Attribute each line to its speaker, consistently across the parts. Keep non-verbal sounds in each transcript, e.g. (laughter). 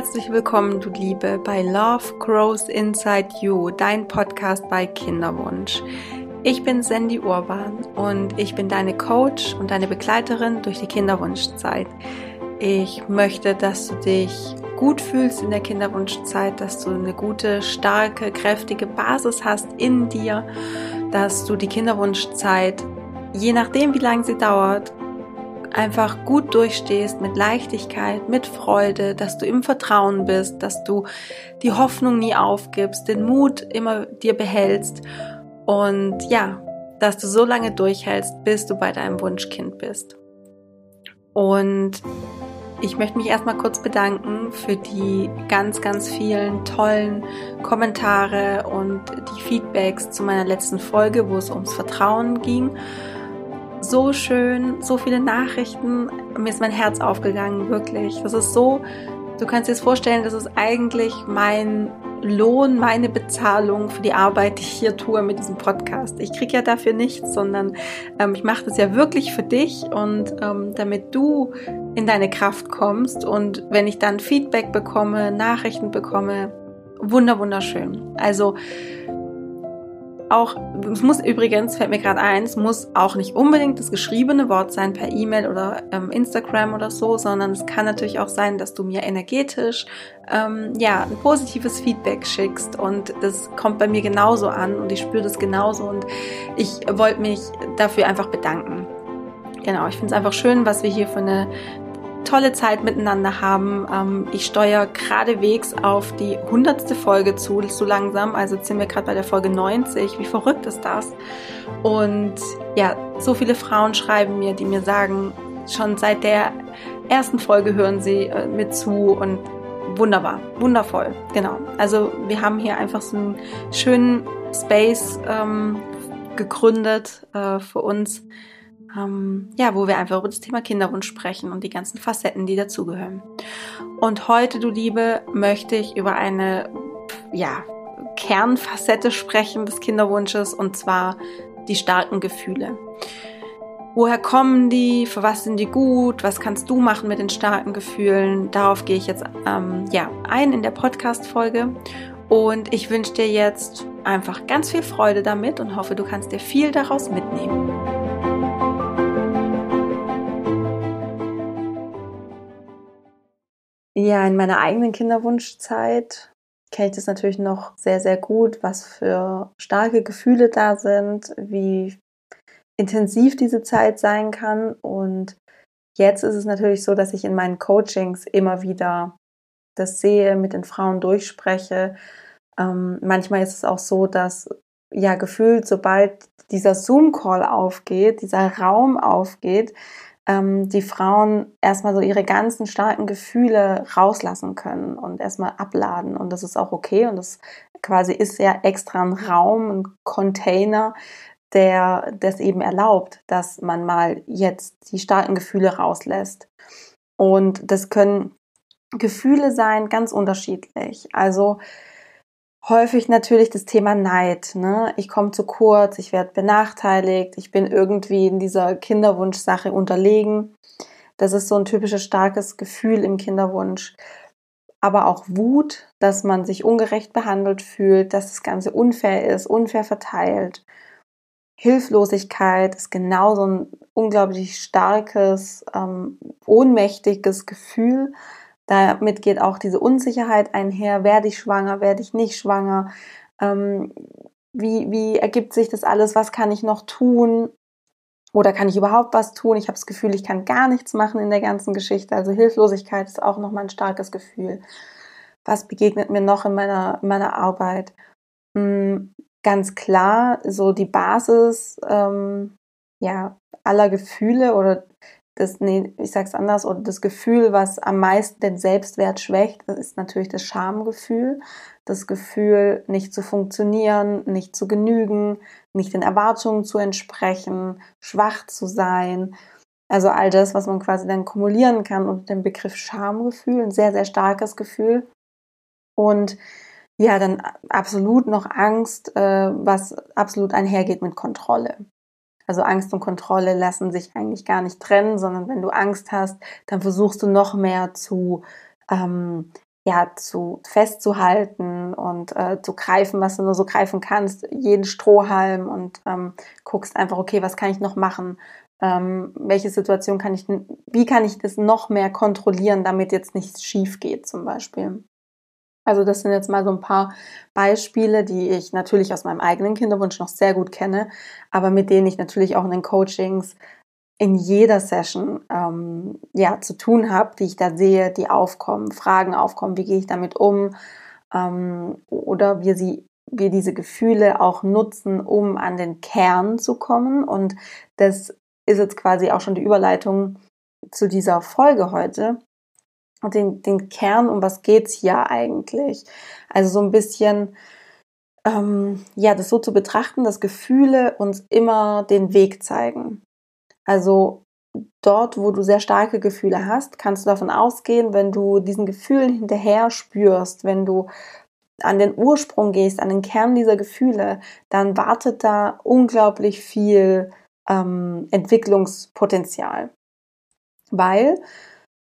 Speaker 1: Herzlich willkommen, du Liebe, bei Love Grows Inside You, dein Podcast bei Kinderwunsch. Ich bin Sandy Urban und ich bin deine Coach und deine Begleiterin durch die Kinderwunschzeit. Ich möchte, dass du dich gut fühlst in der Kinderwunschzeit, dass du eine gute, starke, kräftige Basis hast in dir, dass du die Kinderwunschzeit, je nachdem wie lange sie dauert, einfach gut durchstehst mit Leichtigkeit, mit Freude, dass du im Vertrauen bist, dass du die Hoffnung nie aufgibst, den Mut immer dir behältst und ja, dass du so lange durchhältst, bis du bei deinem Wunschkind bist. Und ich möchte mich erstmal kurz bedanken für die ganz, ganz vielen tollen Kommentare und die Feedbacks zu meiner letzten Folge, wo es ums Vertrauen ging so schön, so viele Nachrichten. Mir ist mein Herz aufgegangen, wirklich. Das ist so, du kannst dir das vorstellen, das ist eigentlich mein Lohn, meine Bezahlung für die Arbeit, die ich hier tue mit diesem Podcast. Ich kriege ja dafür nichts, sondern ähm, ich mache das ja wirklich für dich und ähm, damit du in deine Kraft kommst und wenn ich dann Feedback bekomme, Nachrichten bekomme, wunder wunderschön. Also auch, es muss übrigens, fällt mir gerade ein, es muss auch nicht unbedingt das geschriebene Wort sein per E-Mail oder ähm, Instagram oder so, sondern es kann natürlich auch sein, dass du mir energetisch ähm, ja ein positives Feedback schickst und das kommt bei mir genauso an und ich spüre das genauso und ich wollte mich dafür einfach bedanken. Genau, ich finde es einfach schön, was wir hier für eine tolle Zeit miteinander haben. Ähm, ich steuere geradewegs auf die hundertste Folge zu, so langsam. Also sind wir gerade bei der Folge 90. Wie verrückt ist das? Und ja, so viele Frauen schreiben mir, die mir sagen, schon seit der ersten Folge hören sie äh, mir zu und wunderbar, wundervoll. Genau. Also wir haben hier einfach so einen schönen Space ähm, gegründet äh, für uns ähm, ja, wo wir einfach über das Thema Kinderwunsch sprechen und die ganzen Facetten, die dazugehören. Und heute, du Liebe, möchte ich über eine, ja, Kernfacette sprechen des Kinderwunsches und zwar die starken Gefühle. Woher kommen die? Für was sind die gut? Was kannst du machen mit den starken Gefühlen? Darauf gehe ich jetzt ähm, ja, ein in der Podcast-Folge. Und ich wünsche dir jetzt einfach ganz viel Freude damit und hoffe, du kannst dir viel daraus mitnehmen. Ja, in meiner eigenen Kinderwunschzeit kenne ich das natürlich noch sehr, sehr gut, was für starke Gefühle da sind, wie intensiv diese Zeit sein kann. Und jetzt ist es natürlich so, dass ich in meinen Coachings immer wieder das sehe, mit den Frauen durchspreche. Ähm, manchmal ist es auch so, dass ja gefühlt, sobald dieser Zoom-Call aufgeht, dieser Raum aufgeht, ähm, die Frauen erstmal so ihre ganzen starken Gefühle rauslassen können und erstmal abladen. Und das ist auch okay. Und das quasi ist ja extra ein Raum, ein Container, der das eben erlaubt, dass man mal jetzt die starken Gefühle rauslässt. Und das können Gefühle sein, ganz unterschiedlich. Also häufig natürlich das Thema Neid. Ne? Ich komme zu kurz, ich werde benachteiligt, ich bin irgendwie in dieser Kinderwunschsache unterlegen. Das ist so ein typisches starkes Gefühl im Kinderwunsch. Aber auch Wut, dass man sich ungerecht behandelt fühlt, dass das Ganze unfair ist, unfair verteilt. Hilflosigkeit ist genauso ein unglaublich starkes, ähm, ohnmächtiges Gefühl, damit geht auch diese Unsicherheit einher, werde ich schwanger, werde ich nicht schwanger, ähm, wie, wie ergibt sich das alles, was kann ich noch tun oder kann ich überhaupt was tun? Ich habe das Gefühl, ich kann gar nichts machen in der ganzen Geschichte. Also Hilflosigkeit ist auch nochmal ein starkes Gefühl. Was begegnet mir noch in meiner, in meiner Arbeit? Hm, ganz klar, so die Basis ähm, ja, aller Gefühle oder das, nee, ich sag's anders, oder das Gefühl, was am meisten den Selbstwert schwächt, ist natürlich das Schamgefühl. Das Gefühl, nicht zu funktionieren, nicht zu genügen, nicht den Erwartungen zu entsprechen, schwach zu sein. Also all das, was man quasi dann kumulieren kann unter dem Begriff Schamgefühl, ein sehr, sehr starkes Gefühl. Und ja, dann absolut noch Angst, äh, was absolut einhergeht mit Kontrolle. Also Angst und Kontrolle lassen sich eigentlich gar nicht trennen, sondern wenn du Angst hast, dann versuchst du noch mehr zu, ähm, ja, zu festzuhalten und äh, zu greifen, was du nur so greifen kannst, jeden Strohhalm und ähm, guckst einfach, okay, was kann ich noch machen? Ähm, welche Situation kann ich, wie kann ich das noch mehr kontrollieren, damit jetzt nichts schief geht, zum Beispiel. Also das sind jetzt mal so ein paar Beispiele, die ich natürlich aus meinem eigenen Kinderwunsch noch sehr gut kenne, aber mit denen ich natürlich auch in den Coachings in jeder Session ähm, ja zu tun habe, die ich da sehe, die aufkommen, Fragen aufkommen, wie gehe ich damit um ähm, oder wie sie wir diese Gefühle auch nutzen, um an den Kern zu kommen. Und das ist jetzt quasi auch schon die Überleitung zu dieser Folge heute. Und den, den Kern, um was geht's hier eigentlich? Also so ein bisschen, ähm, ja, das so zu betrachten, dass Gefühle uns immer den Weg zeigen. Also dort, wo du sehr starke Gefühle hast, kannst du davon ausgehen, wenn du diesen Gefühlen hinterher spürst, wenn du an den Ursprung gehst, an den Kern dieser Gefühle, dann wartet da unglaublich viel ähm, Entwicklungspotenzial. Weil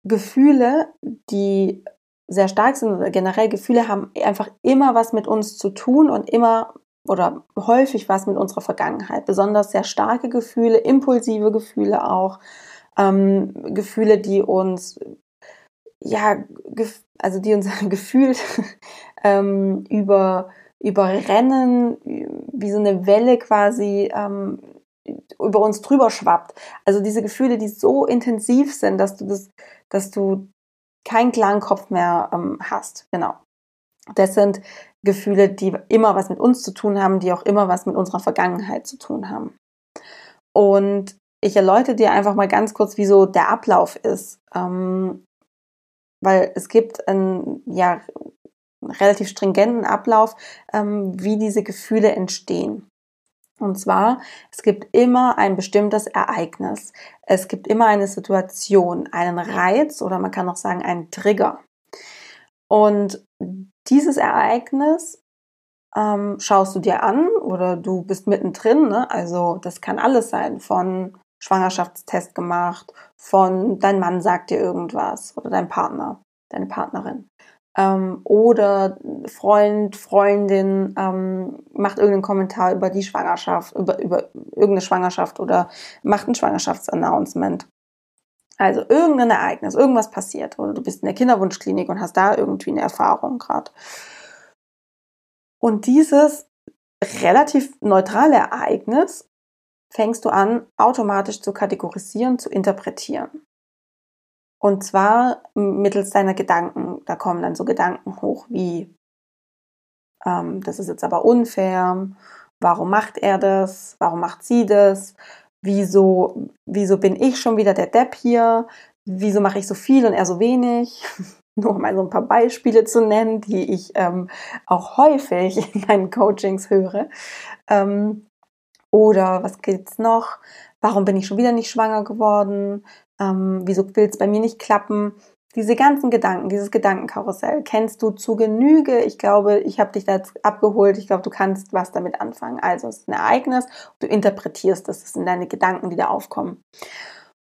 Speaker 1: Gefühle, die sehr stark sind oder generell Gefühle haben einfach immer was mit uns zu tun und immer oder häufig was mit unserer Vergangenheit. Besonders sehr starke Gefühle, impulsive Gefühle auch, ähm, Gefühle, die uns ja, also die uns (laughs) gefühlt ähm, über überrennen, wie so eine Welle quasi ähm, über uns drüber schwappt. Also diese Gefühle, die so intensiv sind, dass du das, dass du keinen klaren Kopf mehr ähm, hast. Genau. Das sind Gefühle, die immer was mit uns zu tun haben, die auch immer was mit unserer Vergangenheit zu tun haben. Und ich erläutere dir einfach mal ganz kurz, wie so der Ablauf ist. Ähm, weil es gibt einen, ja, relativ stringenten Ablauf, ähm, wie diese Gefühle entstehen. Und zwar, es gibt immer ein bestimmtes Ereignis. Es gibt immer eine Situation, einen Reiz oder man kann auch sagen einen Trigger. Und dieses Ereignis ähm, schaust du dir an oder du bist mittendrin. Ne? Also das kann alles sein, von Schwangerschaftstest gemacht, von dein Mann sagt dir irgendwas oder dein Partner, deine Partnerin. Ähm, oder Freund, Freundin ähm, macht irgendeinen Kommentar über die Schwangerschaft, über, über irgendeine Schwangerschaft oder macht ein Schwangerschaftsannouncement. Also irgendein Ereignis, irgendwas passiert oder du bist in der Kinderwunschklinik und hast da irgendwie eine Erfahrung gerade. Und dieses relativ neutrale Ereignis fängst du an, automatisch zu kategorisieren, zu interpretieren. Und zwar mittels deiner Gedanken. Da kommen dann so Gedanken hoch wie, ähm, das ist jetzt aber unfair, warum macht er das, warum macht sie das, wieso, wieso bin ich schon wieder der Depp hier? Wieso mache ich so viel und er so wenig? (laughs) Nur mal so ein paar Beispiele zu nennen, die ich ähm, auch häufig in meinen Coachings höre. Ähm, oder was gibt's noch? Warum bin ich schon wieder nicht schwanger geworden? Ähm, wieso will es bei mir nicht klappen? Diese ganzen Gedanken, dieses Gedankenkarussell kennst du zu Genüge. Ich glaube, ich habe dich da abgeholt. Ich glaube, du kannst was damit anfangen. Also es ist ein Ereignis, du interpretierst das, das sind deine Gedanken, die da aufkommen.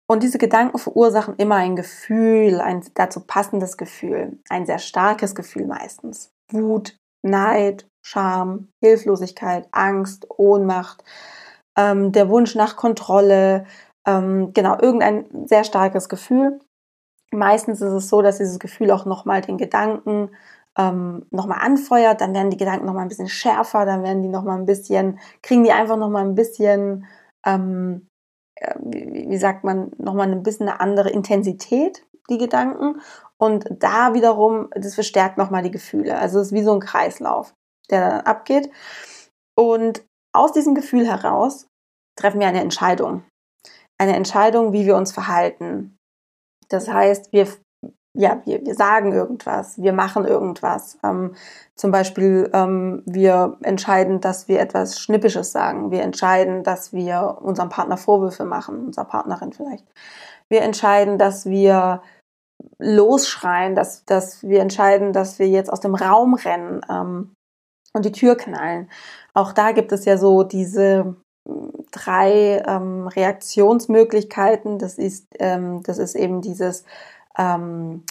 Speaker 1: Und diese Gedanken verursachen immer ein Gefühl, ein dazu passendes Gefühl, ein sehr starkes Gefühl meistens. Wut, Neid, Scham, Hilflosigkeit, Angst, Ohnmacht, ähm, der Wunsch nach Kontrolle, ähm, genau, irgendein sehr starkes Gefühl meistens ist es so, dass dieses Gefühl auch nochmal den Gedanken ähm, nochmal anfeuert, dann werden die Gedanken nochmal ein bisschen schärfer, dann werden die nochmal ein bisschen, kriegen die einfach nochmal ein bisschen, ähm, äh, wie, wie sagt man, nochmal ein bisschen eine andere Intensität, die Gedanken. Und da wiederum, das verstärkt nochmal die Gefühle. Also es ist wie so ein Kreislauf, der dann abgeht. Und aus diesem Gefühl heraus treffen wir eine Entscheidung. Eine Entscheidung, wie wir uns verhalten, das heißt, wir, ja, wir, wir sagen irgendwas, wir machen irgendwas. Ähm, zum Beispiel, ähm, wir entscheiden, dass wir etwas Schnippisches sagen. Wir entscheiden, dass wir unserem Partner Vorwürfe machen, unserer Partnerin vielleicht. Wir entscheiden, dass wir losschreien, dass, dass wir entscheiden, dass wir jetzt aus dem Raum rennen ähm, und die Tür knallen. Auch da gibt es ja so diese drei ähm, Reaktionsmöglichkeiten. Das ist, ähm, das ist eben dieses ähm,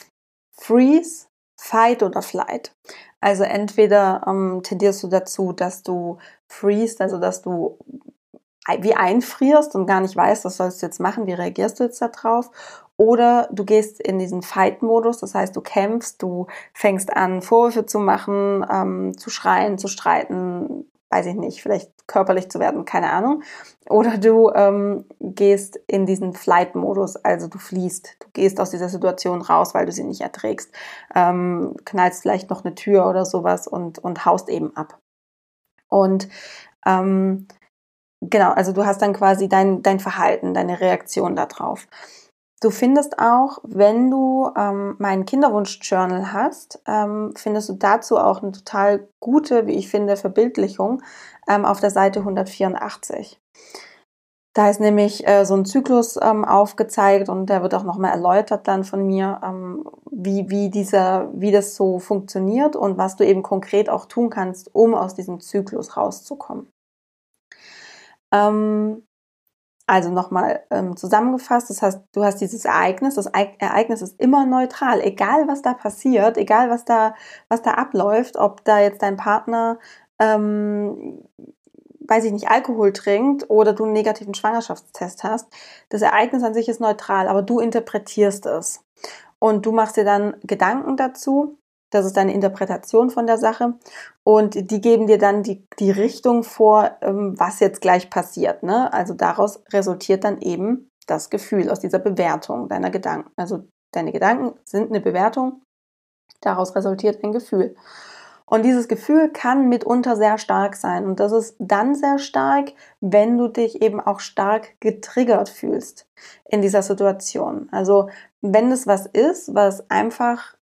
Speaker 1: Freeze, Fight oder Flight. Also entweder ähm, tendierst du dazu, dass du freest, also dass du wie einfrierst und gar nicht weißt, was sollst du jetzt machen, wie reagierst du jetzt darauf. Oder du gehst in diesen Fight-Modus, das heißt, du kämpfst, du fängst an, Vorwürfe zu machen, ähm, zu schreien, zu streiten, weiß ich nicht, vielleicht körperlich zu werden, keine Ahnung. Oder du ähm, gehst in diesen Flight-Modus, also du fliehst, du gehst aus dieser Situation raus, weil du sie nicht erträgst, ähm, knallst vielleicht noch eine Tür oder sowas und, und haust eben ab. Und ähm, genau, also du hast dann quasi dein, dein Verhalten, deine Reaktion darauf. Du findest auch, wenn du ähm, meinen Kinderwunsch-Journal hast, ähm, findest du dazu auch eine total gute, wie ich finde, Verbildlichung ähm, auf der Seite 184. Da ist nämlich äh, so ein Zyklus ähm, aufgezeigt und der wird auch nochmal erläutert dann von mir, ähm, wie, wie, dieser, wie das so funktioniert und was du eben konkret auch tun kannst, um aus diesem Zyklus rauszukommen. Ähm, also nochmal ähm, zusammengefasst, das heißt, du hast dieses Ereignis, das Ereignis ist immer neutral, egal was da passiert, egal was da, was da abläuft, ob da jetzt dein Partner, ähm, weiß ich nicht, Alkohol trinkt oder du einen negativen Schwangerschaftstest hast. Das Ereignis an sich ist neutral, aber du interpretierst es. Und du machst dir dann Gedanken dazu das ist deine Interpretation von der Sache. Und die geben dir dann die, die Richtung vor, ähm, was jetzt gleich passiert. Ne? Also daraus resultiert dann eben das Gefühl aus dieser Bewertung deiner Gedanken. Also deine Gedanken sind eine Bewertung, daraus resultiert ein Gefühl. Und dieses Gefühl kann mitunter sehr stark sein. Und das ist dann sehr stark, wenn du dich eben auch stark getriggert fühlst in dieser Situation. Also wenn es was ist, was einfach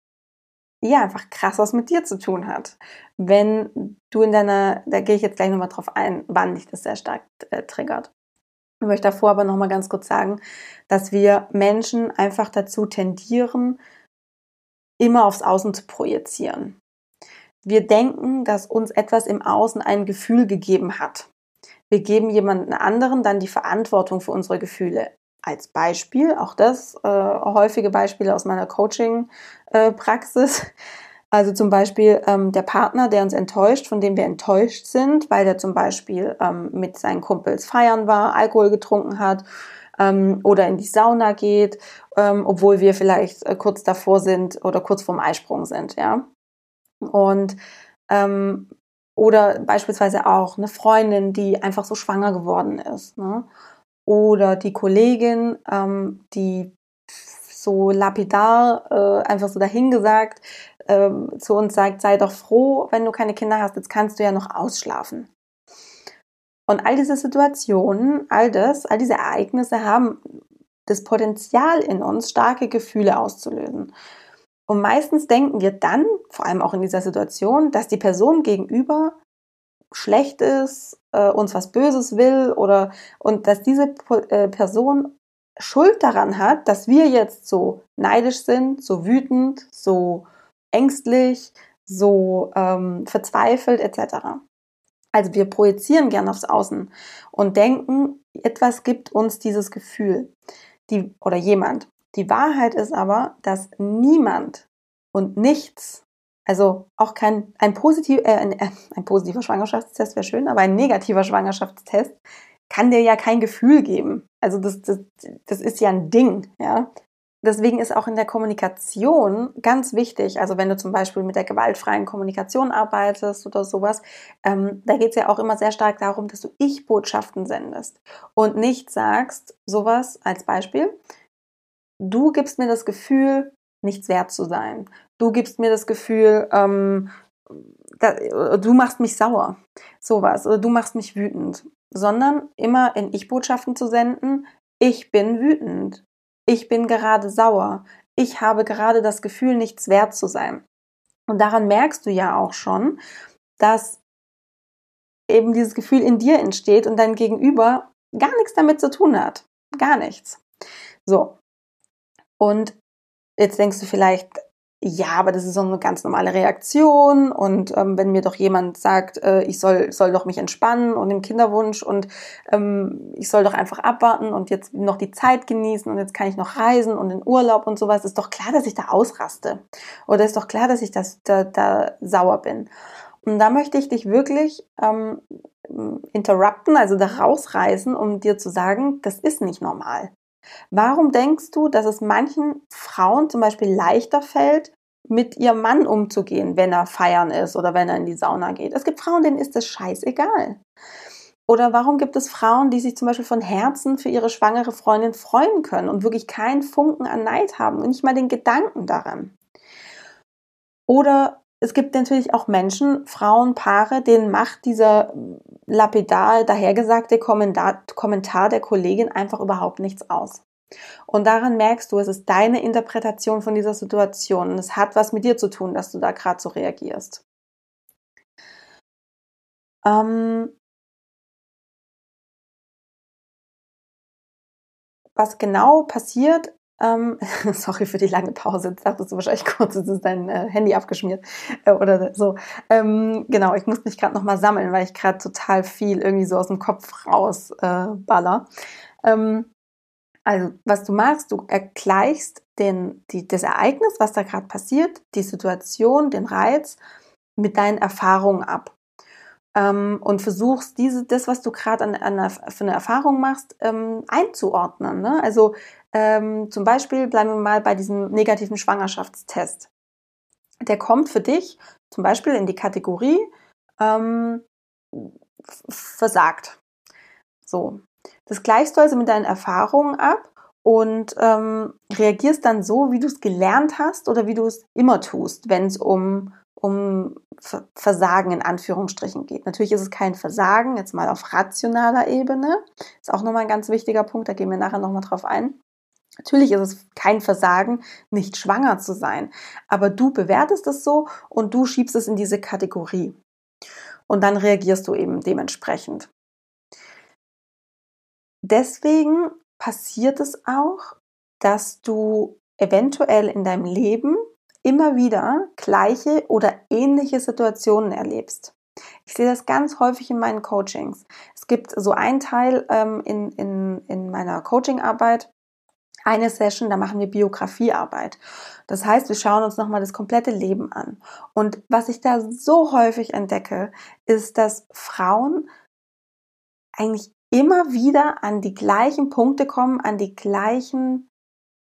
Speaker 1: ja, einfach krass was mit dir zu tun hat. Wenn du in deiner, da gehe ich jetzt gleich nochmal drauf ein, wann dich das sehr stark äh, triggert. Ich möchte davor aber nochmal ganz kurz sagen, dass wir Menschen einfach dazu tendieren, immer aufs Außen zu projizieren. Wir denken, dass uns etwas im Außen ein Gefühl gegeben hat. Wir geben jemanden anderen dann die Verantwortung für unsere Gefühle als Beispiel, auch das äh, häufige Beispiele aus meiner Coaching-Praxis. Äh, (laughs) also zum Beispiel ähm, der Partner, der uns enttäuscht, von dem wir enttäuscht sind, weil der zum Beispiel ähm, mit seinen Kumpels feiern war, Alkohol getrunken hat ähm, oder in die Sauna geht, ähm, obwohl wir vielleicht äh, kurz davor sind oder kurz vorm Eisprung sind, ja. Und ähm, oder beispielsweise auch eine Freundin, die einfach so schwanger geworden ist. Ne? oder die Kollegin, ähm, die so lapidar äh, einfach so dahingesagt äh, zu uns sagt, sei doch froh, wenn du keine Kinder hast, jetzt kannst du ja noch ausschlafen. Und all diese Situationen, all das, all diese Ereignisse haben das Potenzial in uns, starke Gefühle auszulösen. Und meistens denken wir dann, vor allem auch in dieser Situation, dass die Person gegenüber schlecht ist, äh, uns was Böses will oder und dass diese äh, Person Schuld daran hat, dass wir jetzt so neidisch sind, so wütend, so ängstlich, so ähm, verzweifelt etc. Also wir projizieren gern aufs Außen und denken, etwas gibt uns dieses Gefühl. Die, oder jemand. Die Wahrheit ist aber, dass niemand und nichts also auch kein ein, positiv, äh, ein, äh, ein positiver Schwangerschaftstest wäre schön, aber ein negativer Schwangerschaftstest kann dir ja kein Gefühl geben. Also das, das, das ist ja ein Ding, ja. Deswegen ist auch in der Kommunikation ganz wichtig, also wenn du zum Beispiel mit der gewaltfreien Kommunikation arbeitest oder sowas, ähm, da geht es ja auch immer sehr stark darum, dass du Ich-Botschaften sendest und nicht sagst, sowas als Beispiel, du gibst mir das Gefühl, nichts wert zu sein. Du gibst mir das Gefühl, ähm, da, du machst mich sauer, sowas, oder du machst mich wütend, sondern immer in Ich-Botschaften zu senden, ich bin wütend, ich bin gerade sauer, ich habe gerade das Gefühl, nichts wert zu sein. Und daran merkst du ja auch schon, dass eben dieses Gefühl in dir entsteht und dein Gegenüber gar nichts damit zu tun hat. Gar nichts. So. Und Jetzt denkst du vielleicht, ja, aber das ist so eine ganz normale Reaktion und ähm, wenn mir doch jemand sagt, äh, ich soll, soll doch mich entspannen und im Kinderwunsch und ähm, ich soll doch einfach abwarten und jetzt noch die Zeit genießen und jetzt kann ich noch reisen und in Urlaub und sowas, ist doch klar, dass ich da ausraste oder ist doch klar, dass ich das, da, da sauer bin. Und da möchte ich dich wirklich ähm, interrupten, also da rausreißen, um dir zu sagen, das ist nicht normal. Warum denkst du, dass es manchen Frauen zum Beispiel leichter fällt, mit ihrem Mann umzugehen, wenn er feiern ist oder wenn er in die Sauna geht? Es gibt Frauen, denen ist das scheißegal. Oder warum gibt es Frauen, die sich zum Beispiel von Herzen für ihre schwangere Freundin freuen können und wirklich keinen Funken an Neid haben und nicht mal den Gedanken daran? Oder es gibt natürlich auch Menschen, Frauen, Paare, denen macht dieser lapidar dahergesagte Kommentar, der Kollegin einfach überhaupt nichts aus. Und daran merkst du, es ist deine Interpretation von dieser Situation und es hat was mit dir zu tun, dass du da gerade so reagierst. Ähm, was genau passiert, ähm, (laughs) sorry für die lange Pause. Jetzt dachtest du wahrscheinlich kurz, jetzt ist dein äh, Handy abgeschmiert äh, oder so. Ähm, genau, ich muss mich gerade nochmal sammeln, weil ich gerade total viel irgendwie so aus dem Kopf raus äh. Ähm, also, was du machst, du ergleichst den, die, das Ereignis, was da gerade passiert, die Situation, den Reiz mit deinen Erfahrungen ab ähm, und versuchst diese, das, was du gerade an, an, für eine Erfahrung machst, ähm, einzuordnen. Ne? Also ähm, zum Beispiel bleiben wir mal bei diesem negativen Schwangerschaftstest. Der kommt für dich zum Beispiel in die Kategorie ähm, versagt. So. Das gleichst du also mit deinen Erfahrungen ab und ähm, reagierst dann so, wie du es gelernt hast oder wie du es immer tust, wenn es um um Versagen in Anführungsstrichen geht. Natürlich ist es kein Versagen, jetzt mal auf rationaler Ebene. Ist auch nochmal ein ganz wichtiger Punkt, da gehen wir nachher nochmal drauf ein. Natürlich ist es kein Versagen, nicht schwanger zu sein, aber du bewertest es so und du schiebst es in diese Kategorie. Und dann reagierst du eben dementsprechend. Deswegen passiert es auch, dass du eventuell in deinem Leben immer wieder gleiche oder ähnliche Situationen erlebst. Ich sehe das ganz häufig in meinen Coachings. Es gibt so einen Teil ähm, in, in, in meiner Coachingarbeit, eine Session, da machen wir Biografiearbeit. Das heißt, wir schauen uns nochmal das komplette Leben an. Und was ich da so häufig entdecke, ist, dass Frauen eigentlich immer wieder an die gleichen Punkte kommen, an die gleichen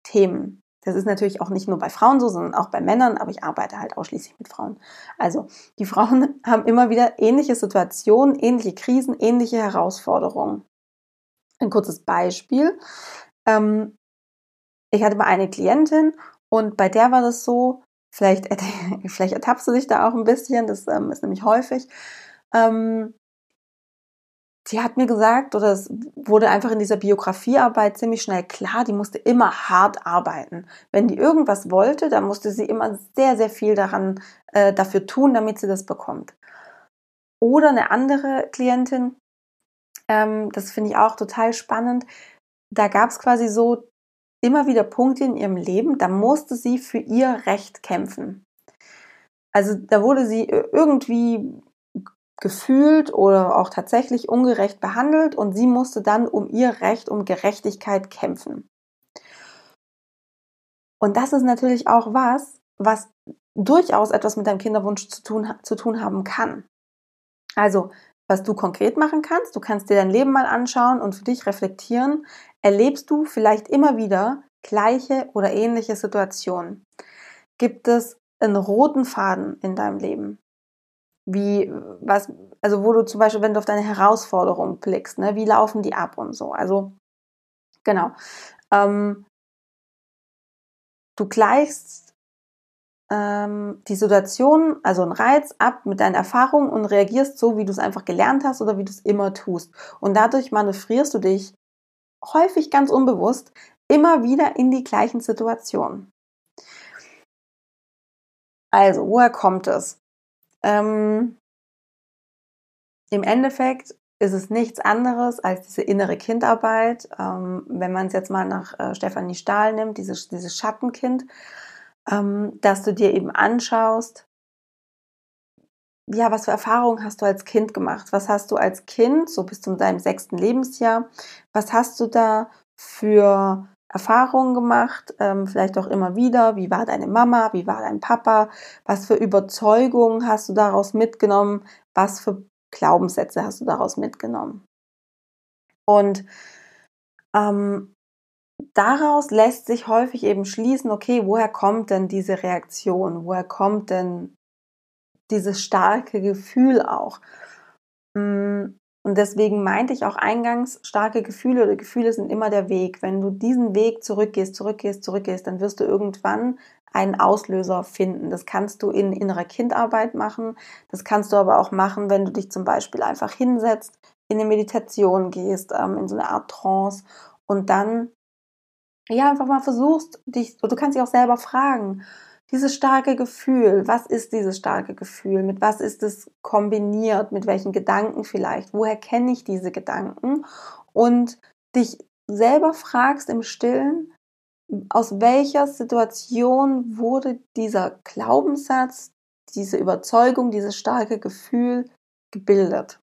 Speaker 1: Themen. Das ist natürlich auch nicht nur bei Frauen so, sondern auch bei Männern, aber ich arbeite halt ausschließlich mit Frauen. Also die Frauen (laughs) haben immer wieder ähnliche Situationen, ähnliche Krisen, ähnliche Herausforderungen. Ein kurzes Beispiel. Ähm, ich hatte mal eine Klientin und bei der war das so, vielleicht, (laughs) vielleicht ertappst du dich da auch ein bisschen, das ähm, ist nämlich häufig. Ähm, die hat mir gesagt, oder es wurde einfach in dieser Biografiearbeit ziemlich schnell klar, die musste immer hart arbeiten. Wenn die irgendwas wollte, dann musste sie immer sehr, sehr viel daran äh, dafür tun, damit sie das bekommt. Oder eine andere Klientin, ähm, das finde ich auch total spannend. Da gab es quasi so immer wieder Punkte in ihrem Leben, da musste sie für ihr Recht kämpfen. Also da wurde sie äh, irgendwie gefühlt oder auch tatsächlich ungerecht behandelt und sie musste dann um ihr Recht, um Gerechtigkeit kämpfen. Und das ist natürlich auch was, was durchaus etwas mit deinem Kinderwunsch zu tun, zu tun haben kann. Also, was du konkret machen kannst, du kannst dir dein Leben mal anschauen und für dich reflektieren, erlebst du vielleicht immer wieder gleiche oder ähnliche Situationen? Gibt es einen roten Faden in deinem Leben? Wie, was, also wo du zum Beispiel, wenn du auf deine Herausforderungen blickst, ne, wie laufen die ab und so. Also, genau. Ähm, du gleichst ähm, die Situation, also einen Reiz ab mit deinen Erfahrungen und reagierst so, wie du es einfach gelernt hast oder wie du es immer tust. Und dadurch manövrierst du dich häufig ganz unbewusst immer wieder in die gleichen Situationen. Also, woher kommt es? Ähm, Im Endeffekt ist es nichts anderes als diese innere Kindarbeit. Ähm, wenn man es jetzt mal nach äh, Stefanie Stahl nimmt, dieses, dieses Schattenkind. Ähm, dass du dir eben anschaust, ja, was für Erfahrungen hast du als Kind gemacht? Was hast du als Kind, so bis zu deinem sechsten Lebensjahr, was hast du da für Erfahrungen gemacht, ähm, vielleicht auch immer wieder. Wie war deine Mama? Wie war dein Papa? Was für Überzeugungen hast du daraus mitgenommen? Was für Glaubenssätze hast du daraus mitgenommen? Und ähm, daraus lässt sich häufig eben schließen, okay, woher kommt denn diese Reaktion? Woher kommt denn dieses starke Gefühl auch? Hm, und deswegen meinte ich auch eingangs, starke Gefühle oder Gefühle sind immer der Weg. Wenn du diesen Weg zurückgehst, zurückgehst, zurückgehst, dann wirst du irgendwann einen Auslöser finden. Das kannst du in innerer Kindarbeit machen. Das kannst du aber auch machen, wenn du dich zum Beispiel einfach hinsetzt, in eine Meditation gehst, ähm, in so eine Art Trance und dann ja einfach mal versuchst, dich, du kannst dich auch selber fragen, dieses starke Gefühl, was ist dieses starke Gefühl? Mit was ist es kombiniert? Mit welchen Gedanken vielleicht? Woher kenne ich diese Gedanken? Und dich selber fragst im Stillen, aus welcher Situation wurde dieser Glaubenssatz, diese Überzeugung, dieses starke Gefühl gebildet?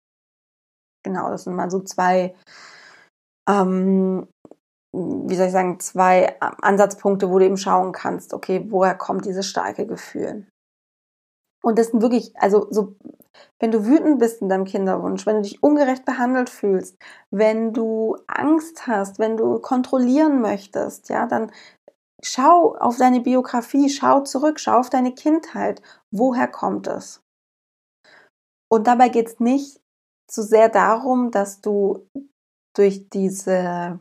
Speaker 1: Genau, das sind mal so zwei ähm, wie soll ich sagen, zwei Ansatzpunkte, wo du eben schauen kannst, okay, woher kommt dieses starke Gefühl? Und das sind wirklich, also so, wenn du wütend bist in deinem Kinderwunsch, wenn du dich ungerecht behandelt fühlst, wenn du Angst hast, wenn du kontrollieren möchtest, ja, dann schau auf deine Biografie, schau zurück, schau auf deine Kindheit. Woher kommt es? Und dabei geht es nicht so sehr darum, dass du durch diese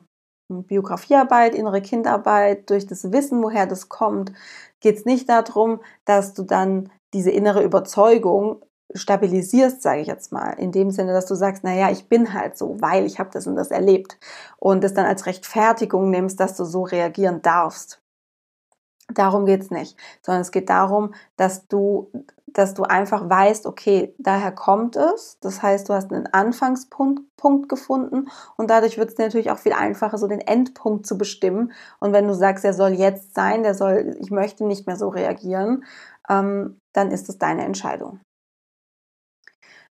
Speaker 1: Biografiearbeit, innere Kindarbeit, durch das Wissen, woher das kommt, geht es nicht darum, dass du dann diese innere Überzeugung stabilisierst, sage ich jetzt mal, in dem Sinne, dass du sagst, naja, ich bin halt so, weil ich habe das und das erlebt und das dann als Rechtfertigung nimmst, dass du so reagieren darfst. Darum geht's nicht, sondern es geht darum, dass du dass du einfach weißt, okay, daher kommt es. Das heißt, du hast einen Anfangspunkt Punkt gefunden und dadurch wird es natürlich auch viel einfacher, so den Endpunkt zu bestimmen. Und wenn du sagst, er soll jetzt sein, der soll, ich möchte nicht mehr so reagieren, ähm, dann ist es deine Entscheidung.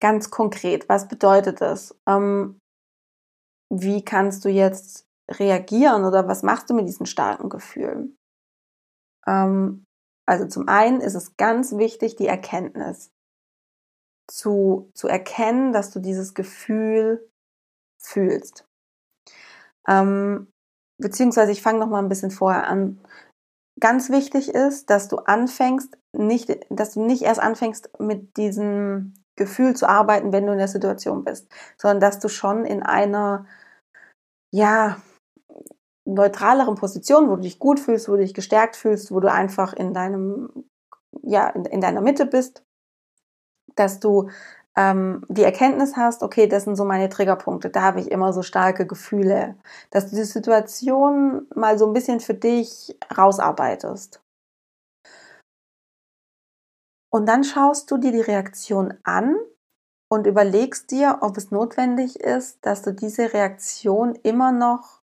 Speaker 1: Ganz konkret, was bedeutet das? Ähm, wie kannst du jetzt reagieren oder was machst du mit diesen starken Gefühlen? Ähm, also zum einen ist es ganz wichtig, die Erkenntnis zu, zu erkennen, dass du dieses Gefühl fühlst. Ähm, beziehungsweise ich fange noch mal ein bisschen vorher an. Ganz wichtig ist, dass du anfängst, nicht, dass du nicht erst anfängst mit diesem Gefühl zu arbeiten, wenn du in der Situation bist, sondern dass du schon in einer, ja, neutraleren Position, wo du dich gut fühlst, wo du dich gestärkt fühlst, wo du einfach in deinem, ja, in, in deiner Mitte bist, dass du ähm, die Erkenntnis hast, okay, das sind so meine Triggerpunkte, da habe ich immer so starke Gefühle, dass du die Situation mal so ein bisschen für dich rausarbeitest. Und dann schaust du dir die Reaktion an und überlegst dir, ob es notwendig ist, dass du diese Reaktion immer noch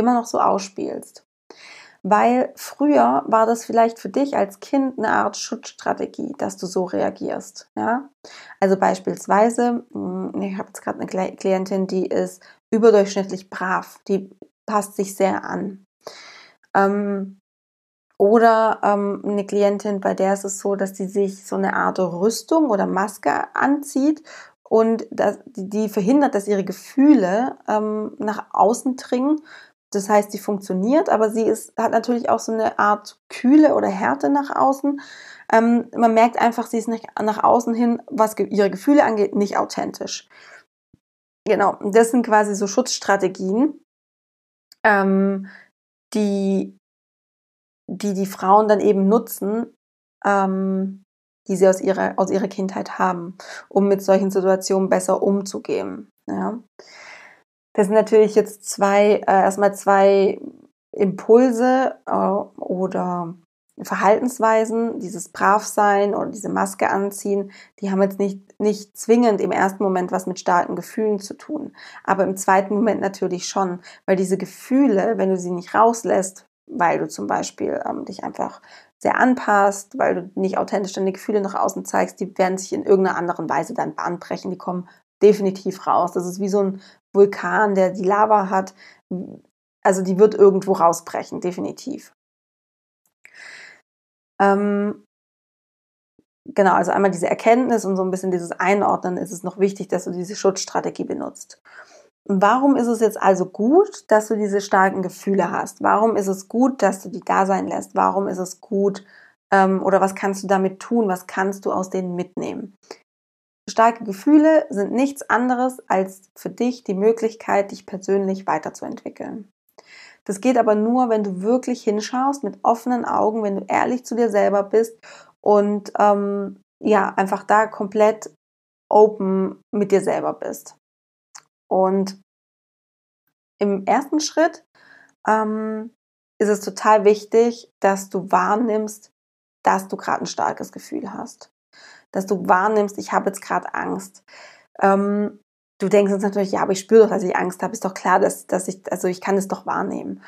Speaker 1: immer noch so ausspielst. Weil früher war das vielleicht für dich als Kind eine Art Schutzstrategie, dass du so reagierst. Ja? Also beispielsweise, hm, ich habe jetzt gerade eine Klientin, die ist überdurchschnittlich brav, die passt sich sehr an. Ähm, oder ähm, eine Klientin, bei der ist es so, dass sie sich so eine Art Rüstung oder Maske anzieht und das, die verhindert, dass ihre Gefühle ähm, nach außen dringen das heißt, sie funktioniert, aber sie ist, hat natürlich auch so eine Art Kühle oder Härte nach außen. Ähm, man merkt einfach, sie ist nicht, nach außen hin, was ihre Gefühle angeht, nicht authentisch. Genau, das sind quasi so Schutzstrategien, ähm, die, die die Frauen dann eben nutzen, ähm, die sie aus ihrer, aus ihrer Kindheit haben, um mit solchen Situationen besser umzugehen. Ja. Das sind natürlich jetzt zwei, äh, erstmal zwei Impulse äh, oder Verhaltensweisen, dieses Bravsein oder diese Maske anziehen, die haben jetzt nicht, nicht zwingend im ersten Moment was mit starken Gefühlen zu tun. Aber im zweiten Moment natürlich schon, weil diese Gefühle, wenn du sie nicht rauslässt, weil du zum Beispiel ähm, dich einfach sehr anpasst, weil du nicht authentisch deine Gefühle nach außen zeigst, die werden sich in irgendeiner anderen Weise dann Bahn brechen. Die kommen definitiv raus. Das ist wie so ein Vulkan, der die Lava hat. Also die wird irgendwo rausbrechen, definitiv. Ähm, genau, also einmal diese Erkenntnis und so ein bisschen dieses Einordnen ist es noch wichtig, dass du diese Schutzstrategie benutzt. Und warum ist es jetzt also gut, dass du diese starken Gefühle hast? Warum ist es gut, dass du die da sein lässt? Warum ist es gut ähm, oder was kannst du damit tun? Was kannst du aus denen mitnehmen? Starke Gefühle sind nichts anderes als für dich die Möglichkeit, dich persönlich weiterzuentwickeln. Das geht aber nur, wenn du wirklich hinschaust mit offenen Augen, wenn du ehrlich zu dir selber bist und ähm, ja, einfach da komplett open mit dir selber bist. Und im ersten Schritt ähm, ist es total wichtig, dass du wahrnimmst, dass du gerade ein starkes Gefühl hast. Dass du wahrnimmst, ich habe jetzt gerade Angst. Ähm, du denkst jetzt natürlich, ja, aber ich spüre doch, dass ich Angst habe. Ist doch klar, dass, dass ich, also ich kann es doch wahrnehmen.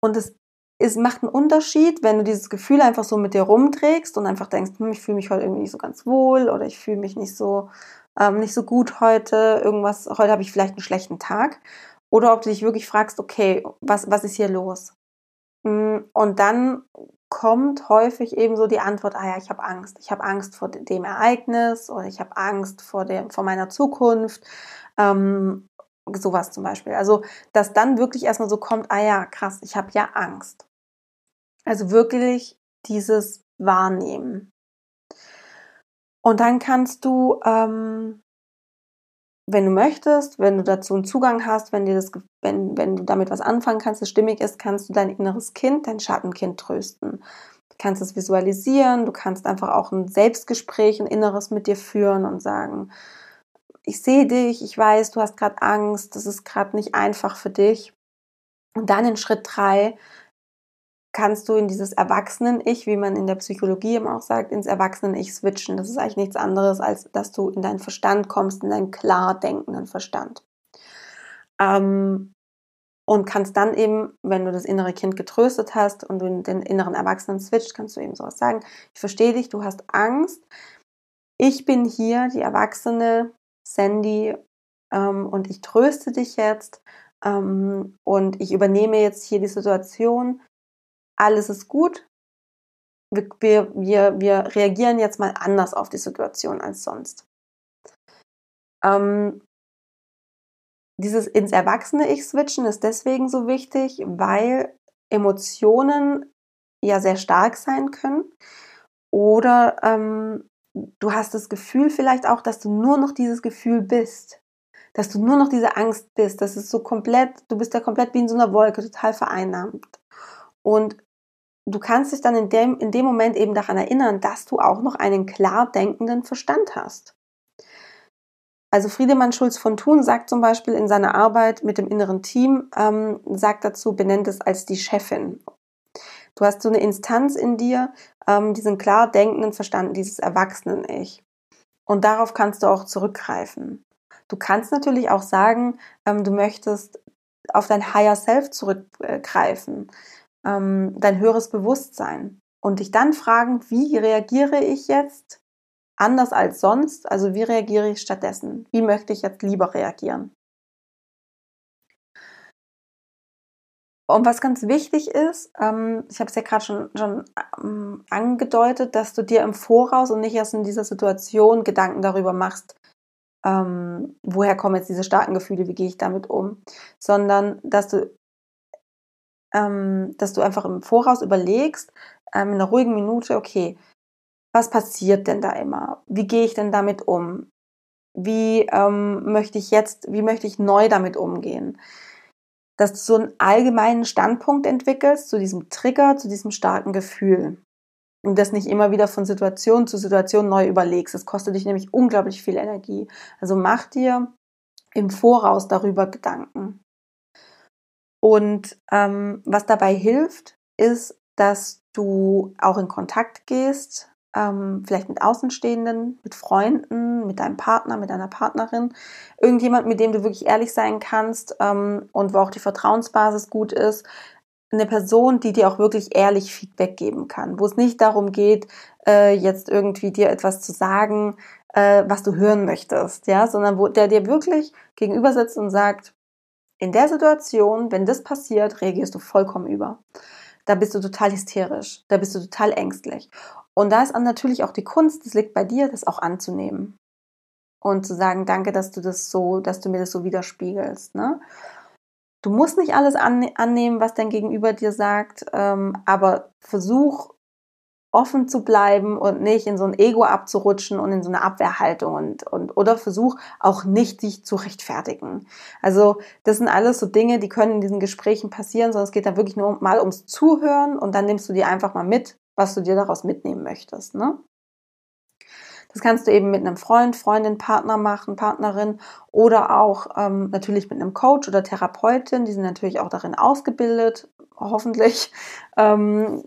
Speaker 1: Und es es macht einen Unterschied, wenn du dieses Gefühl einfach so mit dir rumträgst und einfach denkst, hm, ich fühle mich heute irgendwie nicht so ganz wohl oder ich fühle mich nicht so ähm, nicht so gut heute, irgendwas, heute habe ich vielleicht einen schlechten Tag. Oder ob du dich wirklich fragst, okay, was, was ist hier los? Mm, und dann kommt häufig eben so die Antwort, ah ja, ich habe Angst. Ich habe Angst vor dem Ereignis oder ich habe Angst vor, der, vor meiner Zukunft. Ähm, sowas zum Beispiel. Also, dass dann wirklich erstmal so kommt, ah ja, krass, ich habe ja Angst. Also wirklich dieses Wahrnehmen. Und dann kannst du, ähm, wenn du möchtest, wenn du dazu einen Zugang hast, wenn dir das, wenn, wenn du damit was anfangen kannst, das stimmig ist, kannst du dein inneres Kind, dein Schattenkind trösten. Du kannst es visualisieren, du kannst einfach auch ein Selbstgespräch, ein Inneres mit dir führen und sagen, ich sehe dich, ich weiß, du hast gerade Angst, das ist gerade nicht einfach für dich. Und dann in Schritt drei kannst du in dieses Erwachsenen-Ich, wie man in der Psychologie eben auch sagt, ins Erwachsenen-Ich switchen. Das ist eigentlich nichts anderes, als dass du in deinen Verstand kommst, in deinen klar denkenden Verstand. Ähm, und kannst dann eben, wenn du das innere Kind getröstet hast und du den inneren Erwachsenen switcht, kannst du eben sowas sagen, ich verstehe dich, du hast Angst, ich bin hier, die Erwachsene Sandy, ähm, und ich tröste dich jetzt ähm, und ich übernehme jetzt hier die Situation alles ist gut. Wir, wir, wir, reagieren jetzt mal anders auf die Situation als sonst. Ähm, dieses ins Erwachsene-Ich switchen ist deswegen so wichtig, weil Emotionen ja sehr stark sein können. Oder ähm, du hast das Gefühl vielleicht auch, dass du nur noch dieses Gefühl bist. Dass du nur noch diese Angst bist. Das ist so komplett, du bist ja komplett wie in so einer Wolke, total vereinnahmt. Und du kannst dich dann in dem, in dem Moment eben daran erinnern, dass du auch noch einen klar denkenden Verstand hast. Also Friedemann Schulz von Thun sagt zum Beispiel in seiner Arbeit mit dem inneren Team, ähm, sagt dazu, benennt es als die Chefin. Du hast so eine Instanz in dir, ähm, diesen klar denkenden Verstand, dieses Erwachsenen-Ich. Und darauf kannst du auch zurückgreifen. Du kannst natürlich auch sagen, ähm, du möchtest auf dein Higher Self zurückgreifen ähm, dein höheres Bewusstsein und dich dann fragen, wie reagiere ich jetzt anders als sonst? Also wie reagiere ich stattdessen? Wie möchte ich jetzt lieber reagieren? Und was ganz wichtig ist, ähm, ich habe es ja gerade schon, schon ähm, angedeutet, dass du dir im Voraus und nicht erst in dieser Situation Gedanken darüber machst, ähm, woher kommen jetzt diese starken Gefühle, wie gehe ich damit um, sondern dass du ähm, dass du einfach im Voraus überlegst, ähm, in einer ruhigen Minute, okay, was passiert denn da immer? Wie gehe ich denn damit um? Wie ähm, möchte ich jetzt, wie möchte ich neu damit umgehen? Dass du so einen allgemeinen Standpunkt entwickelst zu diesem Trigger, zu diesem starken Gefühl. Und das nicht immer wieder von Situation zu Situation neu überlegst. Das kostet dich nämlich unglaublich viel Energie. Also mach dir im Voraus darüber Gedanken. Und ähm, was dabei hilft, ist, dass du auch in Kontakt gehst, ähm, vielleicht mit Außenstehenden, mit Freunden, mit deinem Partner, mit deiner Partnerin, irgendjemand, mit dem du wirklich ehrlich sein kannst ähm, und wo auch die Vertrauensbasis gut ist, eine Person, die dir auch wirklich ehrlich Feedback geben kann, wo es nicht darum geht, äh, jetzt irgendwie dir etwas zu sagen, äh, was du hören möchtest, ja, sondern wo der dir wirklich gegenüber sitzt und sagt, in der Situation, wenn das passiert, reagierst du vollkommen über. Da bist du total hysterisch, da bist du total ängstlich. Und da ist natürlich auch die Kunst, es liegt bei dir, das auch anzunehmen. Und zu sagen, danke, dass du das so, dass du mir das so widerspiegelst. Ne? Du musst nicht alles annehmen, was dein Gegenüber dir sagt, ähm, aber versuch offen zu bleiben und nicht in so ein Ego abzurutschen und in so eine Abwehrhaltung und, und oder versuch auch nicht dich zu rechtfertigen. Also das sind alles so Dinge, die können in diesen Gesprächen passieren, sondern es geht da wirklich nur mal ums Zuhören und dann nimmst du dir einfach mal mit, was du dir daraus mitnehmen möchtest. Ne? Das kannst du eben mit einem Freund, Freundin, Partner machen, Partnerin oder auch ähm, natürlich mit einem Coach oder Therapeutin. Die sind natürlich auch darin ausgebildet, hoffentlich, ähm,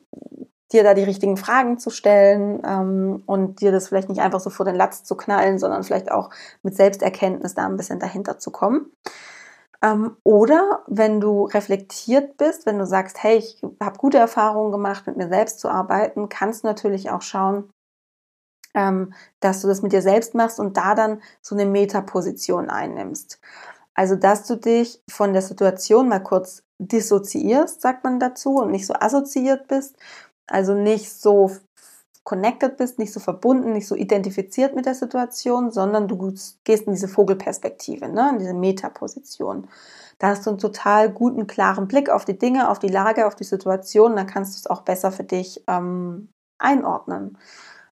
Speaker 1: dir da die richtigen Fragen zu stellen ähm, und dir das vielleicht nicht einfach so vor den Latz zu knallen, sondern vielleicht auch mit Selbsterkenntnis da ein bisschen dahinter zu kommen. Ähm, oder wenn du reflektiert bist, wenn du sagst, hey, ich habe gute Erfahrungen gemacht, mit mir selbst zu arbeiten, kannst du natürlich auch schauen, ähm, dass du das mit dir selbst machst und da dann so eine Metaposition einnimmst. Also, dass du dich von der Situation mal kurz dissoziierst, sagt man dazu, und nicht so assoziiert bist, also nicht so connected bist, nicht so verbunden, nicht so identifiziert mit der Situation, sondern du gehst in diese Vogelperspektive, ne, in diese Metaposition. Da hast du einen total guten, klaren Blick auf die Dinge, auf die Lage, auf die Situation, dann kannst du es auch besser für dich ähm, einordnen.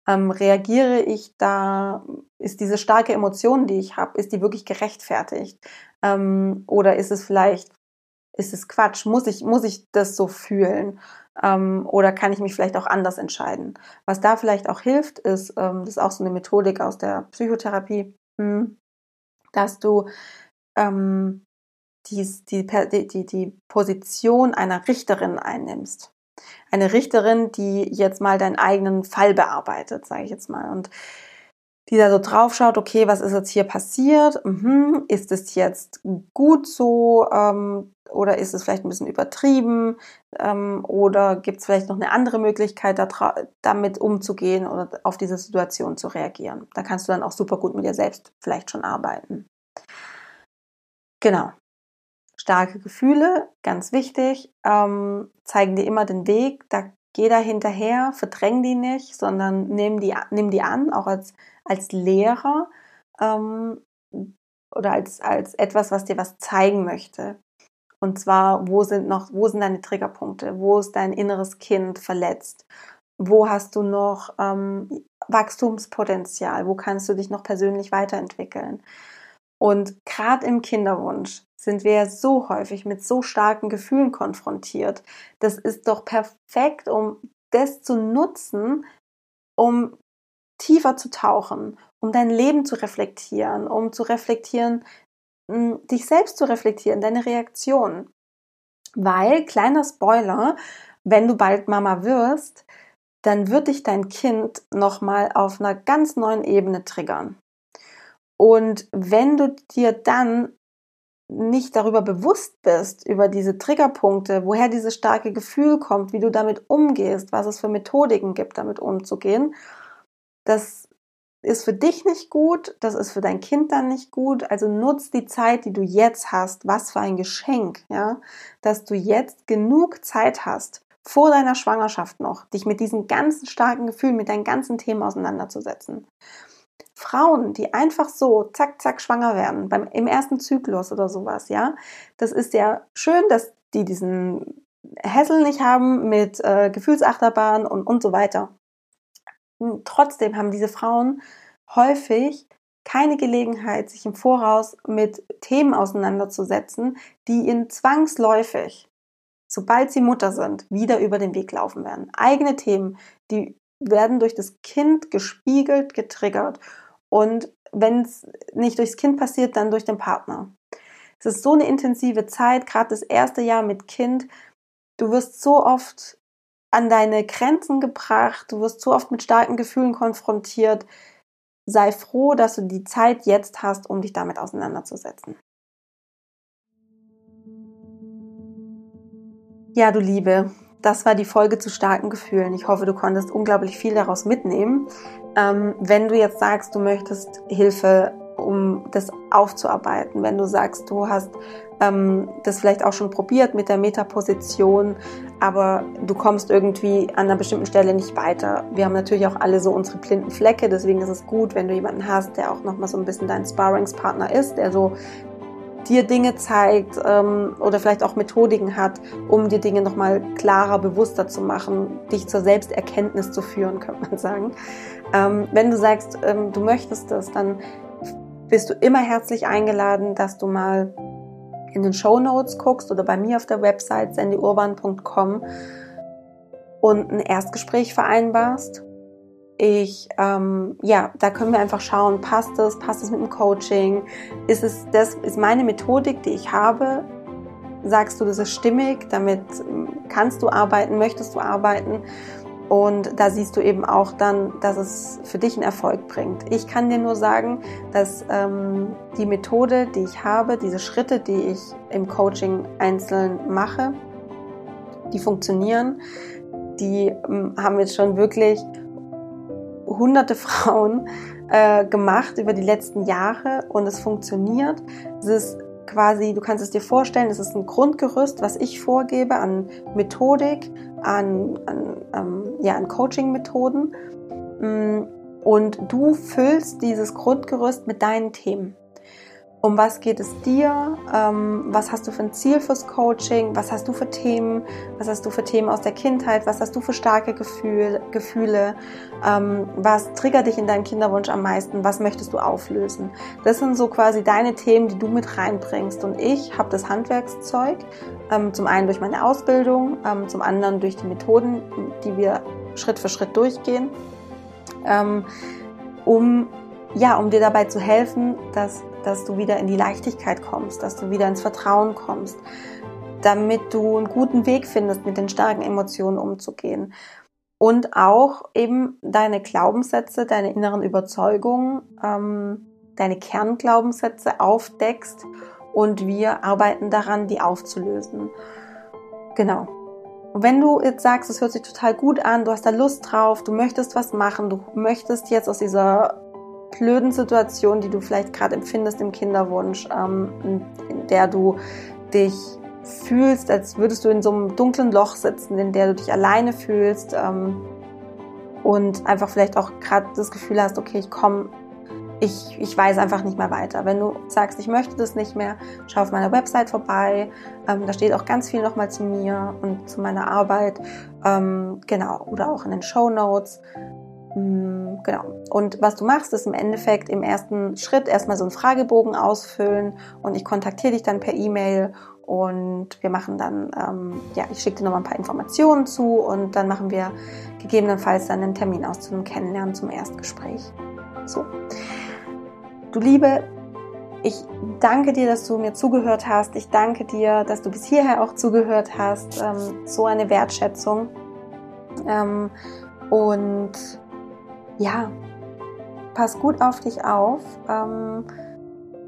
Speaker 1: Ähm, reagiere ich da, ist diese starke Emotion, die ich habe, ist die wirklich gerechtfertigt? Ähm, oder ist es vielleicht, ist es Quatsch? Muss ich, muss ich das so fühlen? Ähm, oder kann ich mich vielleicht auch anders entscheiden? Was da vielleicht auch hilft, ist, ähm, das ist auch so eine Methodik aus der Psychotherapie, hm, dass du ähm, die, die, die, die Position einer Richterin einnimmst. Eine Richterin, die jetzt mal deinen eigenen Fall bearbeitet, sage ich jetzt mal. Und die da so drauf schaut, okay, was ist jetzt hier passiert? Mhm, ist es jetzt gut so ähm, oder ist es vielleicht ein bisschen übertrieben? Ähm, oder gibt es vielleicht noch eine andere Möglichkeit, da damit umzugehen oder auf diese Situation zu reagieren? Da kannst du dann auch super gut mit dir selbst vielleicht schon arbeiten. Genau. Starke Gefühle, ganz wichtig, ähm, zeigen dir immer den Weg. Da geh da hinterher, verdräng die nicht, sondern nimm die, nimm die an, auch als, als Lehrer ähm, oder als, als etwas, was dir was zeigen möchte. Und zwar, wo sind noch, wo sind deine Triggerpunkte? Wo ist dein inneres Kind verletzt? Wo hast du noch ähm, Wachstumspotenzial? Wo kannst du dich noch persönlich weiterentwickeln? Und gerade im Kinderwunsch sind wir ja so häufig mit so starken Gefühlen konfrontiert. Das ist doch perfekt, um das zu nutzen, um tiefer zu tauchen, um dein Leben zu reflektieren, um zu reflektieren, dich selbst zu reflektieren, deine Reaktion. Weil, kleiner Spoiler, wenn du bald Mama wirst, dann wird dich dein Kind nochmal auf einer ganz neuen Ebene triggern. Und wenn du dir dann nicht darüber bewusst bist, über diese Triggerpunkte, woher dieses starke Gefühl kommt, wie du damit umgehst, was es für Methodiken gibt, damit umzugehen, das ist für dich nicht gut, das ist für dein Kind dann nicht gut. Also nutz die Zeit, die du jetzt hast. Was für ein Geschenk, ja, dass du jetzt genug Zeit hast, vor deiner Schwangerschaft noch, dich mit diesen ganzen starken Gefühlen, mit deinen ganzen Themen auseinanderzusetzen. Frauen, die einfach so zack, zack schwanger werden, beim, im ersten Zyklus oder sowas, ja, das ist ja schön, dass die diesen Hassel nicht haben mit äh, Gefühlsachterbahn und, und so weiter. Trotzdem haben diese Frauen häufig keine Gelegenheit, sich im Voraus mit Themen auseinanderzusetzen, die ihnen zwangsläufig, sobald sie Mutter sind, wieder über den Weg laufen werden. Eigene Themen, die werden durch das Kind gespiegelt, getriggert. Und wenn es nicht durchs Kind passiert, dann durch den Partner. Es ist so eine intensive Zeit, gerade das erste Jahr mit Kind. Du wirst so oft an deine Grenzen gebracht, du wirst so oft mit starken Gefühlen konfrontiert. Sei froh, dass du die Zeit jetzt hast, um dich damit auseinanderzusetzen. Ja, du Liebe, das war die Folge zu starken Gefühlen. Ich hoffe, du konntest unglaublich viel daraus mitnehmen. Ähm, wenn du jetzt sagst, du möchtest Hilfe, um das aufzuarbeiten, wenn du sagst, du hast ähm, das vielleicht auch schon probiert mit der Metaposition, aber du kommst irgendwie an einer bestimmten Stelle nicht weiter. Wir haben natürlich auch alle so unsere blinden Flecke, deswegen ist es gut, wenn du jemanden hast, der auch nochmal so ein bisschen dein Sparringspartner ist, der so dir Dinge zeigt ähm, oder vielleicht auch Methodiken hat, um dir Dinge nochmal klarer, bewusster zu machen, dich zur Selbsterkenntnis zu führen, (laughs) könnte man sagen. Ähm, wenn du sagst, ähm, du möchtest das, dann bist du immer herzlich eingeladen, dass du mal in den Show Notes guckst oder bei mir auf der Website sandyurban.com und ein Erstgespräch vereinbarst. Ich, ähm, ja, da können wir einfach schauen, passt es, passt es mit dem Coaching, ist es, das ist meine Methodik, die ich habe, sagst du, das ist stimmig, damit ähm, kannst du arbeiten, möchtest du arbeiten und da siehst du eben auch dann, dass es für dich einen Erfolg bringt. Ich kann dir nur sagen, dass ähm, die Methode, die ich habe, diese Schritte, die ich im Coaching einzeln mache, die funktionieren. Die ähm, haben jetzt schon wirklich hunderte (laughs) Frauen äh, gemacht über die letzten Jahre und es funktioniert. Es ist quasi, du kannst es dir vorstellen, es ist ein Grundgerüst, was ich vorgebe an Methodik, an, an, ähm, ja, an Coaching-Methoden. Mm, und du füllst dieses Grundgerüst mit deinen Themen um was geht es dir, ähm, was hast du für ein Ziel fürs Coaching, was hast du für Themen, was hast du für Themen aus der Kindheit, was hast du für starke Gefühl, Gefühle, ähm, was triggert dich in deinem Kinderwunsch am meisten, was möchtest du auflösen. Das sind so quasi deine Themen, die du mit reinbringst. Und ich habe das Handwerkszeug, ähm, zum einen durch meine Ausbildung, zum anderen durch die Methoden, die wir Schritt für Schritt durchgehen, um ja, um dir dabei zu helfen, dass dass du wieder in die Leichtigkeit kommst, dass du wieder ins Vertrauen kommst, damit du einen guten Weg findest, mit den starken Emotionen umzugehen. Und auch eben deine Glaubenssätze, deine inneren Überzeugungen, ähm, deine Kernglaubenssätze aufdeckst und wir arbeiten daran, die aufzulösen. Genau. Und wenn du jetzt sagst, es hört sich total gut an, du hast da Lust drauf, du möchtest was machen, du möchtest jetzt aus dieser blöden Situation, die du vielleicht gerade empfindest im Kinderwunsch, ähm, in der du dich fühlst, als würdest du in so einem dunklen Loch sitzen, in der du dich alleine fühlst ähm, und einfach vielleicht auch gerade das Gefühl hast, okay, ich komme, ich, ich weiß einfach nicht mehr weiter. Wenn du sagst, ich möchte das nicht mehr, schau auf meiner Website vorbei. Ähm, da steht auch ganz viel nochmal zu mir und zu meiner Arbeit. Ähm, genau, oder auch in den Show Notes. Mm, genau. Und was du machst, ist im Endeffekt im ersten Schritt erstmal so einen Fragebogen ausfüllen und ich kontaktiere dich dann per E-Mail und wir machen dann, ähm, ja, ich schicke dir nochmal ein paar Informationen zu und dann machen wir gegebenenfalls dann einen Termin aus zu einem Kennenlernen zum Erstgespräch. So. Du Liebe, ich danke dir, dass du mir zugehört hast. Ich danke dir, dass du bis hierher auch zugehört hast. Ähm, so eine Wertschätzung. Ähm, und ja, pass gut auf dich auf. Ähm,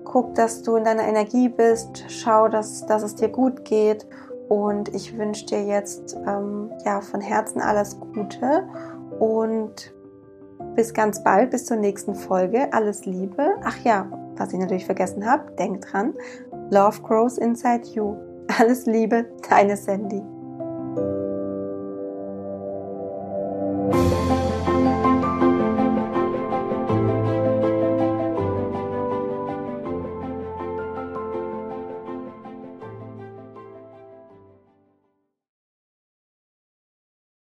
Speaker 1: guck, dass du in deiner Energie bist. Schau, dass, dass es dir gut geht. Und ich wünsche dir jetzt ähm, ja von Herzen alles Gute und bis ganz bald, bis zur nächsten Folge. Alles Liebe. Ach ja, was ich natürlich vergessen habe, denk dran. Love grows inside you. Alles Liebe, deine Sandy.